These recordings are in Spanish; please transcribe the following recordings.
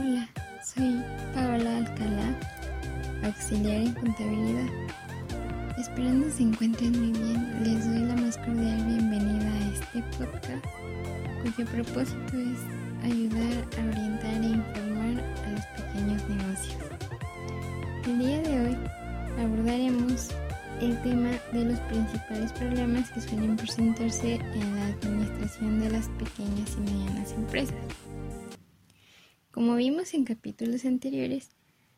Hola, soy Paola Alcalá, auxiliar en contabilidad. Esperando se encuentren muy bien, les doy la más cordial bienvenida a este podcast, cuyo propósito es ayudar a orientar e informar a los pequeños negocios. El día de hoy abordaremos el tema de los principales problemas que suelen presentarse en la administración de las pequeñas y medianas empresas. Como vimos en capítulos anteriores,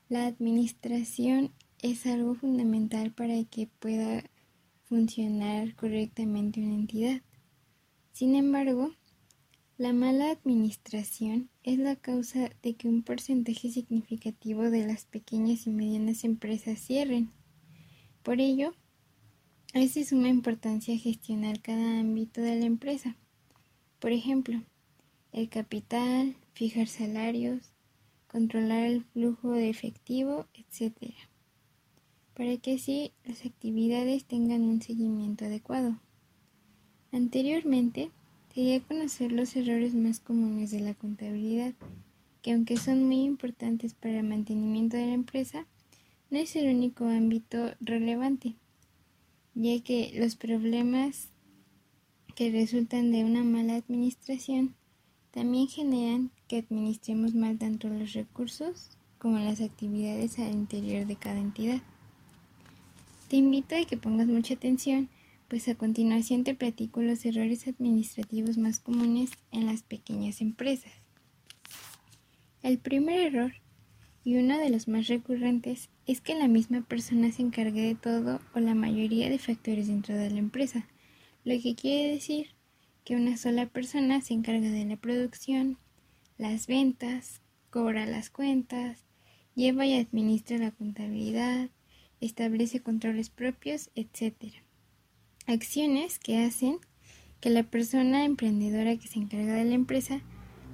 la administración es algo fundamental para que pueda funcionar correctamente una entidad. Sin embargo, la mala administración es la causa de que un porcentaje significativo de las pequeñas y medianas empresas cierren. Por ello, es de suma importancia gestionar cada ámbito de la empresa. Por ejemplo, el capital, fijar salarios, controlar el flujo de efectivo, etc. Para que así las actividades tengan un seguimiento adecuado. Anteriormente, quería conocer los errores más comunes de la contabilidad, que aunque son muy importantes para el mantenimiento de la empresa, no es el único ámbito relevante, ya que los problemas que resultan de una mala administración también generan que administremos mal tanto los recursos como las actividades al interior de cada entidad. Te invito a que pongas mucha atención, pues a continuación te platico los errores administrativos más comunes en las pequeñas empresas. El primer error, y uno de los más recurrentes, es que la misma persona se encargue de todo o la mayoría de factores dentro de la empresa, lo que quiere decir que una sola persona se encarga de la producción, las ventas, cobra las cuentas, lleva y administra la contabilidad, establece controles propios, etc. Acciones que hacen que la persona emprendedora que se encarga de la empresa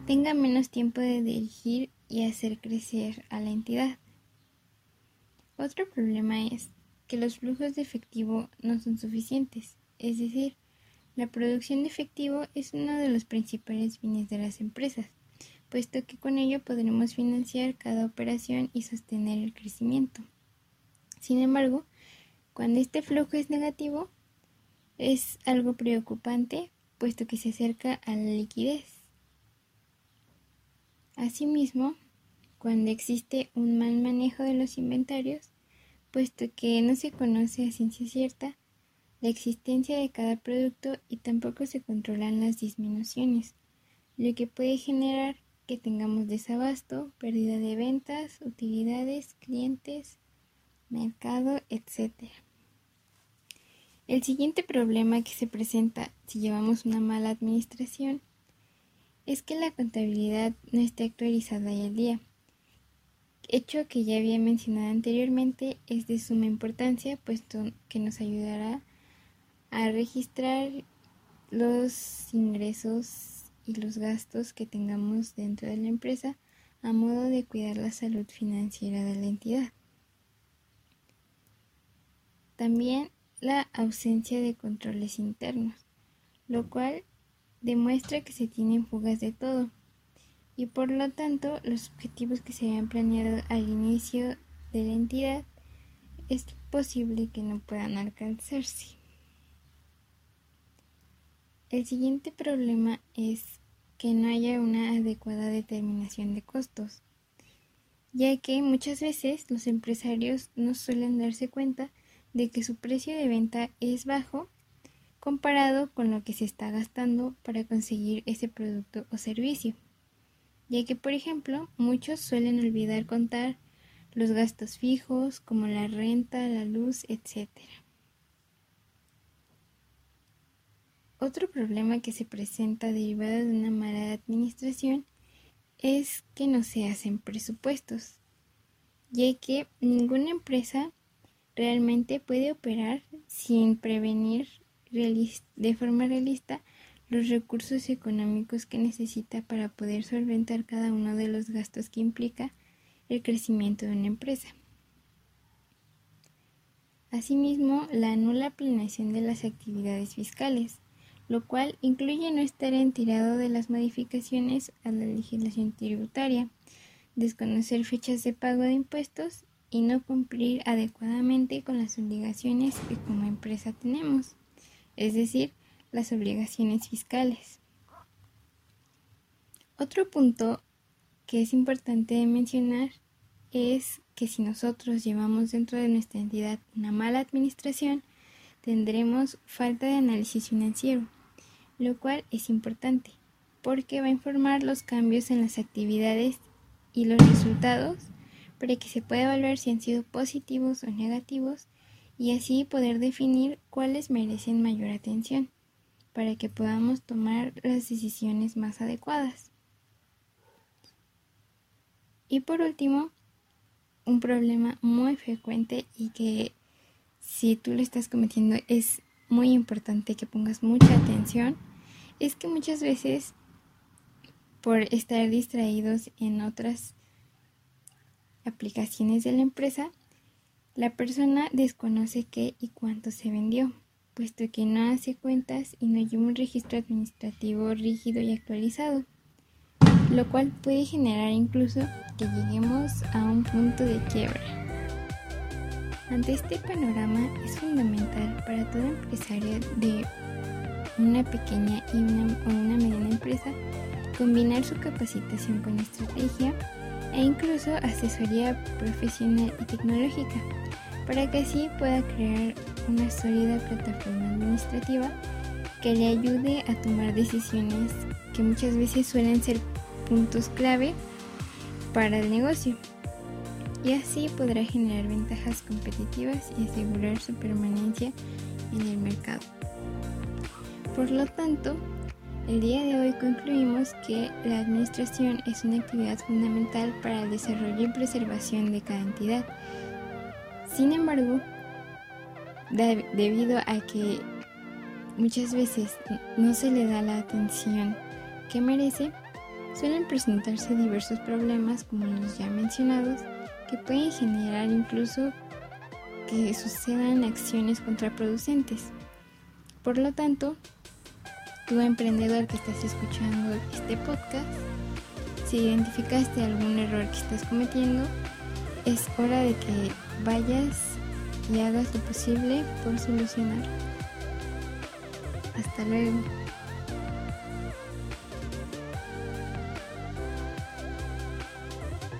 tenga menos tiempo de dirigir y hacer crecer a la entidad. Otro problema es que los flujos de efectivo no son suficientes, es decir, la producción de efectivo es uno de los principales fines de las empresas, puesto que con ello podremos financiar cada operación y sostener el crecimiento. Sin embargo, cuando este flujo es negativo, es algo preocupante, puesto que se acerca a la liquidez. Asimismo, cuando existe un mal manejo de los inventarios, puesto que no se conoce a ciencia cierta la existencia de cada producto y tampoco se controlan las disminuciones, lo que puede generar que tengamos desabasto, pérdida de ventas, utilidades, clientes, mercado, etc. El siguiente problema que se presenta si llevamos una mala administración es que la contabilidad no esté actualizada y al día. Hecho que ya había mencionado anteriormente es de suma importancia puesto que nos ayudará a registrar los ingresos y los gastos que tengamos dentro de la empresa a modo de cuidar la salud financiera de la entidad. También la ausencia de controles internos, lo cual demuestra que se tienen fugas de todo y por lo tanto los objetivos que se habían planeado al inicio de la entidad es posible que no puedan alcanzarse. El siguiente problema es que no haya una adecuada determinación de costos, ya que muchas veces los empresarios no suelen darse cuenta de que su precio de venta es bajo comparado con lo que se está gastando para conseguir ese producto o servicio, ya que por ejemplo muchos suelen olvidar contar los gastos fijos como la renta, la luz, etc. Otro problema que se presenta derivado de una mala administración es que no se hacen presupuestos, ya que ninguna empresa realmente puede operar sin prevenir de forma realista los recursos económicos que necesita para poder solventar cada uno de los gastos que implica el crecimiento de una empresa. Asimismo, la nula planeación de las actividades fiscales, lo cual incluye no estar enterado de las modificaciones a la legislación tributaria, desconocer fechas de pago de impuestos y no cumplir adecuadamente con las obligaciones que como empresa tenemos, es decir, las obligaciones fiscales. Otro punto que es importante mencionar es que si nosotros llevamos dentro de nuestra entidad una mala administración, tendremos falta de análisis financiero, lo cual es importante porque va a informar los cambios en las actividades y los resultados para que se pueda evaluar si han sido positivos o negativos y así poder definir cuáles merecen mayor atención para que podamos tomar las decisiones más adecuadas. Y por último, un problema muy frecuente y que si tú lo estás cometiendo es muy importante que pongas mucha atención, es que muchas veces por estar distraídos en otras aplicaciones de la empresa, la persona desconoce qué y cuánto se vendió, puesto que no hace cuentas y no hay un registro administrativo rígido y actualizado, lo cual puede generar incluso que lleguemos a un punto de quiebra. Ante este panorama es fundamental para todo empresario de una pequeña y una, o una mediana empresa combinar su capacitación con estrategia e incluso asesoría profesional y tecnológica, para que así pueda crear una sólida plataforma administrativa que le ayude a tomar decisiones que muchas veces suelen ser puntos clave para el negocio. Y así podrá generar ventajas competitivas y asegurar su permanencia en el mercado. Por lo tanto, el día de hoy concluimos que la administración es una actividad fundamental para el desarrollo y preservación de cada entidad. Sin embargo, debido a que muchas veces no se le da la atención que merece, suelen presentarse diversos problemas como los ya mencionados que pueden generar incluso que sucedan acciones contraproducentes. Por lo tanto, tú emprendedor que estás escuchando este podcast, si identificaste algún error que estás cometiendo, es hora de que vayas y hagas lo posible por solucionarlo. Hasta luego.